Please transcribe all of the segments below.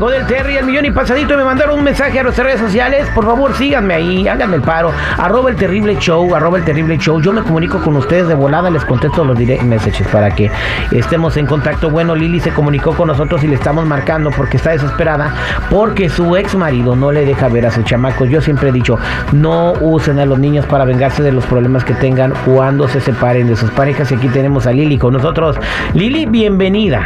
al aire con el Terry, millón y pasadito. Me mandaron un mensaje a nuestras redes sociales. Por favor, síganme ahí, háganme el paro. Arroba el terrible show, arroba el terrible show. Yo me comunico con ustedes de volada, les contesto los direct messages para que estemos en contacto. Bueno, Lili se comunicó con nosotros y le estamos marcando porque está desesperada porque su ex marido no le deja ver a sus chamacos. Yo siempre he dicho, no usen a los niños para vengarse de los problemas que tengan cuando se separen de sus parejas. Y aquí tenemos a Lili con nosotros. Lili, bienvenida.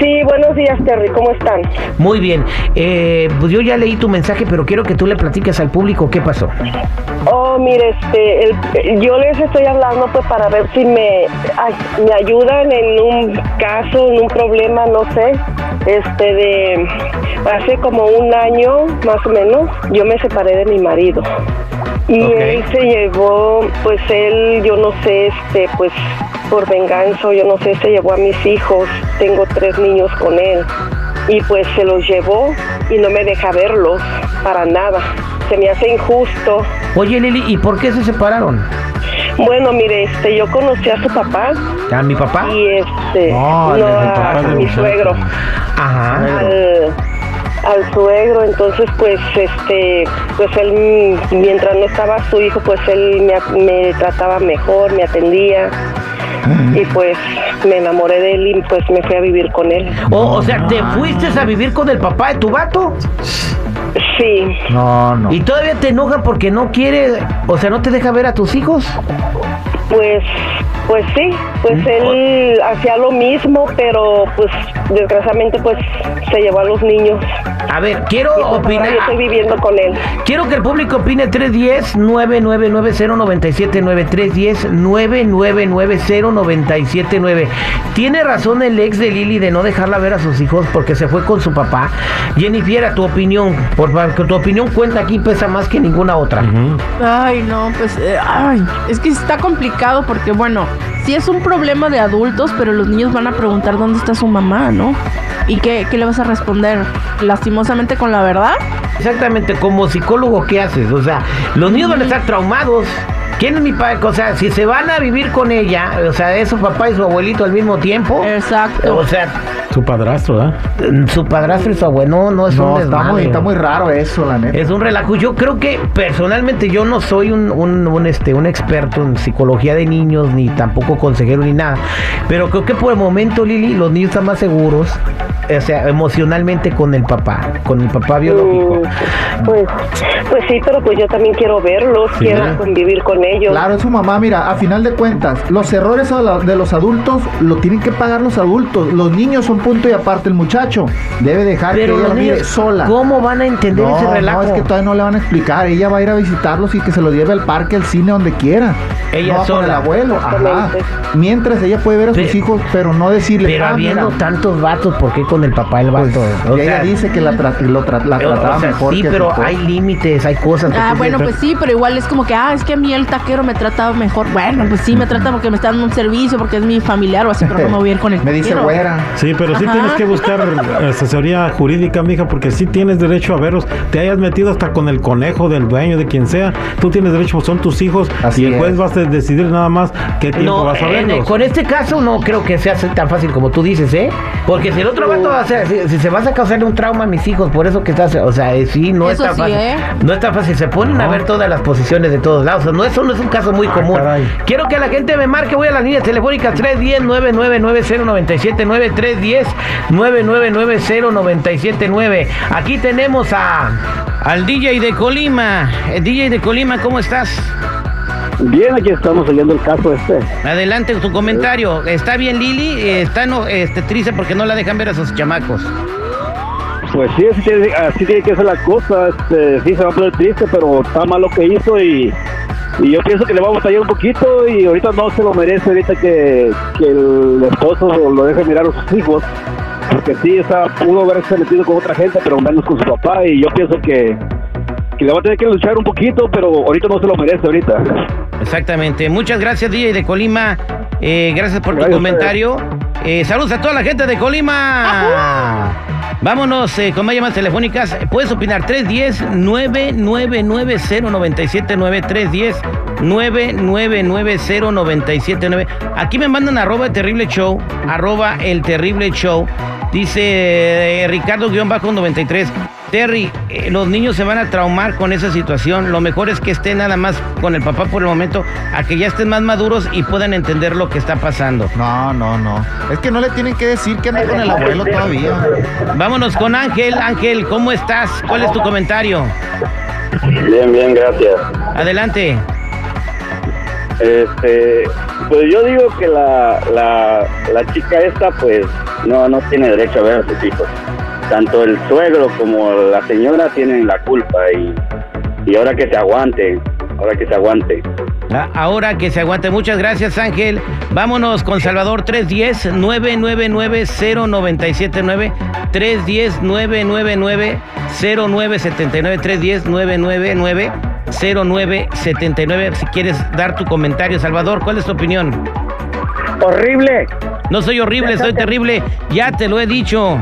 Sí, buenos días, Terry, ¿cómo están? Muy bien. Eh, pues yo ya leí tu mensaje, pero quiero que tú le platiques al público qué pasó. Oh, mire, este, el- yo les estoy hablando pues para ver si me, ay, me ayudan en un caso, en un problema, no sé, este, de hace como un año más o menos, yo me separé de mi marido. Y él se llevó, pues él, yo no sé, este, pues por venganza, yo no sé, se llevó a mis hijos, tengo tres niños con él, y pues se los llevó y no me deja verlos para nada. Se me hace injusto. Oye, Lili, ¿y por qué se separaron? Bueno, mire, este, yo conocí a su papá ¿A mi papá? y este, No, a, papá mi suegro, Ajá. al, al suegro, entonces pues este, pues él mientras no estaba su hijo, pues él me, me trataba mejor, me atendía y pues me enamoré de él y pues me fui a vivir con él. O, o sea, ¿te fuiste a vivir con el papá de tu vato? Sí, No, no. ¿Y todavía te enojan porque no quiere, o sea, no te deja ver a tus hijos? Pues, pues sí, pues Mm. él hacía lo mismo, pero pues desgraciadamente pues se llevó a los niños. A ver, quiero Y pues ahora opinar. yo estoy viviendo con él. Quiero que el público opine 310-999-0979. 310-999-0979. ¿Tiene razón el ex de Lili de no dejarla ver a sus hijos porque se fue con su papá? Jennifer, a tu opinión, por favor, que tu opinión cuenta aquí pesa más que ninguna otra. Ay, no, pues, eh, ay, es que está complicado porque, bueno, sí es un problema de adultos, pero los niños van a preguntar dónde está su mamá, ¿no? ¿Y qué, qué le vas a responder? ¿Lastimosamente con la verdad? Exactamente, como psicólogo, ¿qué haces? O sea, los niños van a estar traumados. ¿Quién es mi padre? O sea, si se van a vivir con ella, o sea, es su papá y su abuelito al mismo tiempo. Exacto. O sea, Su padrastro, ¿eh? su padrastro y su abuelo no, no es un No, está desmadre. muy, está muy raro eso, la neta. Es un relajo. Yo creo que personalmente yo no soy un, un, un, este, un experto en psicología de niños, ni tampoco consejero ni nada. Pero creo que por el momento, Lili, los niños están más seguros, o sea, emocionalmente con el papá, con el papá biológico. Mm, Pues, pues sí, pero pues yo también quiero verlos, Sí. quiero convivir con ellos. Claro, es su mamá, mira, a final de cuentas, los errores de los adultos lo tienen que pagar los adultos. Los niños son punto y aparte. El muchacho debe dejar Pero que ella los lo mire niños, sola. ¿cómo van a entender No, ese relajo? no, es que todavía no le van a explicar. Ella va a ir a visitarlos y que se lo lleve al parque, al cine, donde quiera. Ella no va con sola. el abuelo. Ajá. Mientras ella puede ver a sus Pero- hijos, pero no decirle. Pero "Ah, habiendo mira". tantos vatos, ¿por qué con el papá el Pues, vato? O ella dice que la, tra- lo tra- la trataba o sea, mejor sí, que pero hay límites, hay cosas. que Ah, bueno, pues sí, pero igual es como que, ah, es que a mí el taquero me trata mejor. Bueno, pues sí, me trata porque me está dando un servicio, porque es mi familiar o así, pero no me voy a ir con el Me dice güera. Sí, pero sí Ajá. tienes que buscar asesoría jurídica, mija, porque sí tienes derecho a verlos. Te hayas metido hasta con el conejo del dueño, de quien sea. Tú tienes derecho, son tus hijos. Así y el juez es. vas a decidir nada más qué tiempo No, vas a en- verlos. con este caso no creo que sea tan fácil como tú dices, ¿eh? Porque si el otro vato va a hacer, si, si se vas a causarle un trauma a mis hijos, por eso que estás, o sea, eh, sí, no Eso es tan sí, fácil. ¿eh? No es tan fácil, se ponen a ver todas las posiciones de todos lados. O sea, no, eso no es un caso muy común. caray. Quiero que la gente me marque, voy a las líneas telefónicas 310-999-0979, 310-999-0979. Aquí tenemos a al DJ de Colima. El DJ de Colima, ¿cómo estás? Bien, aquí estamos oyendo el caso este. Adelante tu comentario. ¿Está bien Lili? Eh, Está no, este, triste porque no la dejan ver a sus chamacos. Pues sí, así tiene, así tiene que ser la cosa. Este, sí, se va a poner triste, pero está mal lo que hizo y, y yo pienso que le va a batallar un poquito y ahorita no se lo merece, ahorita que, que el esposo lo deje mirar a sus hijos. Porque sí, sea, pudo haberse metido con otra gente, pero menos con su papá y yo pienso que, que le va a tener que luchar un poquito, pero ahorita no se lo merece ahorita. Exactamente. Muchas gracias, DJ de Colima. Eh, gracias por tu Gracias comentario. Eh, saludos a toda la gente de Colima. Vámonos eh, con más llamadas telefónicas. Puedes opinar 310-999-0979. 310-999-0979. Aquí me mandan arroba el terrible show. Arroba el terrible show. Dice eh, Ricardo-93. Terry, eh, los niños se van a traumar con esa situación. Lo mejor es que estén nada más con el papá por el momento, a que ya estén más maduros y puedan entender lo que está pasando. No, no, no. Es que no le tienen que decir que anda con el abuelo todavía. Vámonos con Ángel. Ángel, ¿cómo estás? ¿Cuál es tu comentario? Bien, bien, gracias. Adelante. Este, pues yo digo que la, la, la chica esta, pues, no, no tiene derecho a ver a sus hijos. Tanto el suegro como la señora tienen la culpa y, y ahora que se aguante, ahora que se aguante. Ah, Ahora que se aguante. Muchas gracias, Ángel. Vámonos con Salvador 310-999-0979. 310-999-0979. 310-999-0979. Si quieres dar tu comentario, Salvador, ¿cuál es tu opinión? Horrible. No soy horrible, soy terrible. Ya te lo he dicho.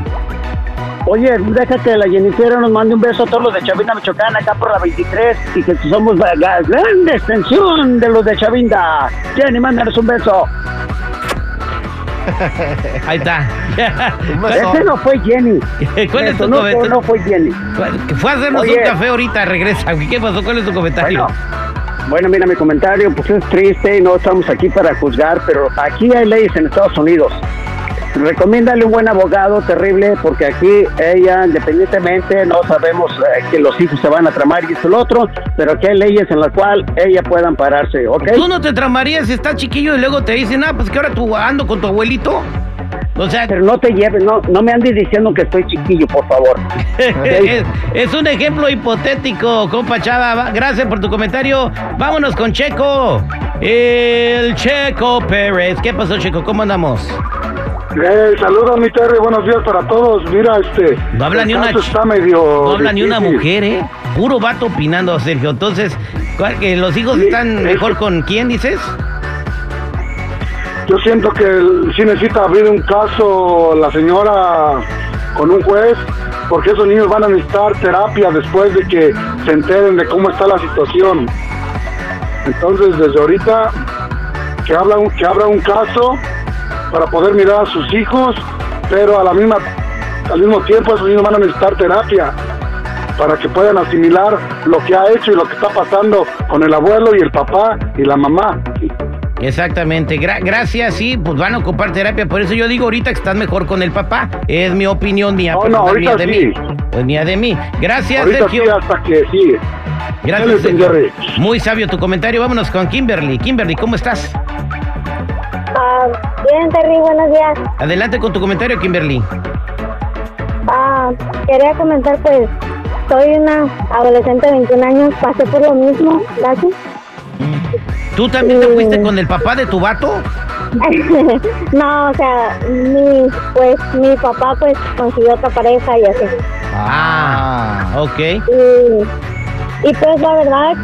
Oye, deja que la Jennifer nos mande un beso a todos los de Chavinda, Michoacán, acá por la 23, y que somos la grande extensión de los de Chavinda. Jenny, mándanos un beso. Ahí está. Ese no fue Jenny. ¿Cuál es tu no, comentario? no fue Jenny. Fue a hacernos Oye. un café ahorita, regresa. ¿Qué pasó? ¿Cuál es tu comentario? Bueno, bueno, mira, mi comentario, pues es triste y no estamos aquí para juzgar, pero aquí hay leyes en Estados Unidos. Recomiéndale un buen abogado terrible, porque aquí ella, independientemente, no sabemos eh, que los hijos se van a tramar y lo otro, pero aquí hay leyes en las cuales ella pueda ampararse, ¿ok? ¿Tú no te tramarías si estás chiquillo y luego te dicen, ah, pues que ahora tú ando con tu abuelito? O sea, Pero no te lleves, no, no me andes diciendo que estoy chiquillo, por favor. es, es un ejemplo hipotético, compa Chava. Va- Gracias por tu comentario. Vámonos con Checo. El Checo Pérez. ¿Qué pasó, Checo? ¿Cómo andamos? Eh, saludos, mi Terry, buenos días para todos. Mira, este. No habla ni una está medio. No habla ni una mujer, ¿eh? Puro vato opinando, Sergio. Entonces, ¿cuál- que ¿los hijos Sí, están es- mejor con quién, dices? Yo siento que sí necesita abrir un caso la señora con un juez, porque esos niños van a necesitar terapia después de que se enteren de cómo está la situación. Entonces, desde ahorita, que, habla un, que abra un caso para poder mirar a sus hijos, pero a la misma, al mismo tiempo esos niños van a necesitar terapia para que puedan asimilar lo que ha hecho y lo que está pasando con el abuelo y el papá y la mamá. Exactamente, Gra- gracias, sí, pues van a ocupar terapia, por eso yo digo ahorita que están mejor con el papá, es mi opinión mía, No, no, personal, mía ahorita de sí. mí, pues mía de mí. Gracias, Ahorita Sergio. sí, hasta que sí. Gracias, Sergio. Muy sabio tu comentario, vámonos con Kimberly. Kimberly, ¿cómo estás? Bien, Terry, buenos días. Adelante con tu comentario, Kimberly. Ah, quería comentar, pues, soy una adolescente de 21 años, pasé por lo mismo, gracias. ¿Tú también te fuiste con el papá de tu vato? no, o sea, mi, pues, mi papá, pues, consiguió otra pareja y así. Ah, ok. Y, y pues, la verdad,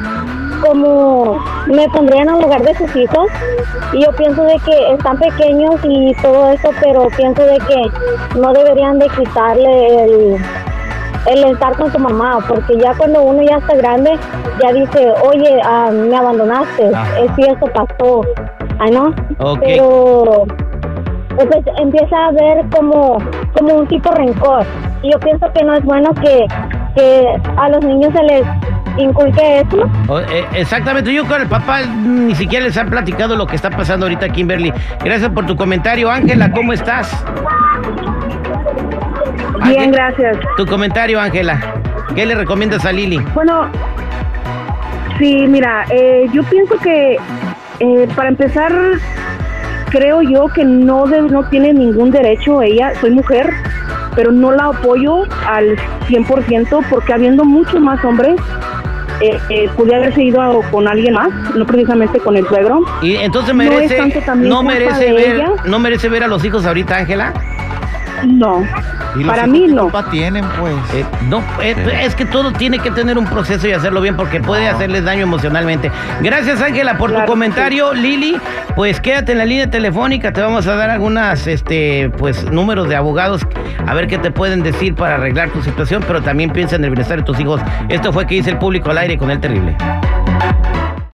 como me pondría en el lugar de sus hijos, y yo pienso de que están pequeños y todo eso, pero pienso de que no deberían de quitarle el el estar con su mamá, porque ya cuando uno ya está grande, ya dice, oye, ah, me abandonaste, es cierto, pasó, ay no, pero pues empieza a ver como, como un tipo rencor, y yo pienso que no es bueno que, que a los niños se les inculque eso, eh, exactamente, yo con el papá ni siquiera les han platicado lo que está pasando ahorita, Kimberly. Gracias por tu comentario, Ángela, ¿cómo estás? Bien, Ángel- gracias. Tu comentario, Ángela. ¿Qué le recomiendas a Lili? Bueno, sí, mira, eh, yo pienso que eh, para empezar, creo yo que no, debe- no tiene ningún derecho ella, soy mujer, pero no la apoyo al 100% porque habiendo muchos más hombres, eh, eh, pude haberse ido con alguien más, no precisamente con el suegro. Y entonces No es merece, tanto también no merece ver, ella. no merece ver a los hijos ahorita, Ángela. No, ¿Y los para hijos mí qué no. culpa tienen, pues? Eh, no, es que todo tiene que tener un proceso y hacerlo bien porque puede hacerles daño emocionalmente. Gracias, Ángela, por Claro tu que comentario. Lili, Pues quédate en la línea telefónica, te vamos a dar algunas, este, pues, números de abogados, a ver qué te pueden decir para arreglar tu situación, pero también piensa en el bienestar de tus hijos. Esto fue que dice el público al aire con el terrible.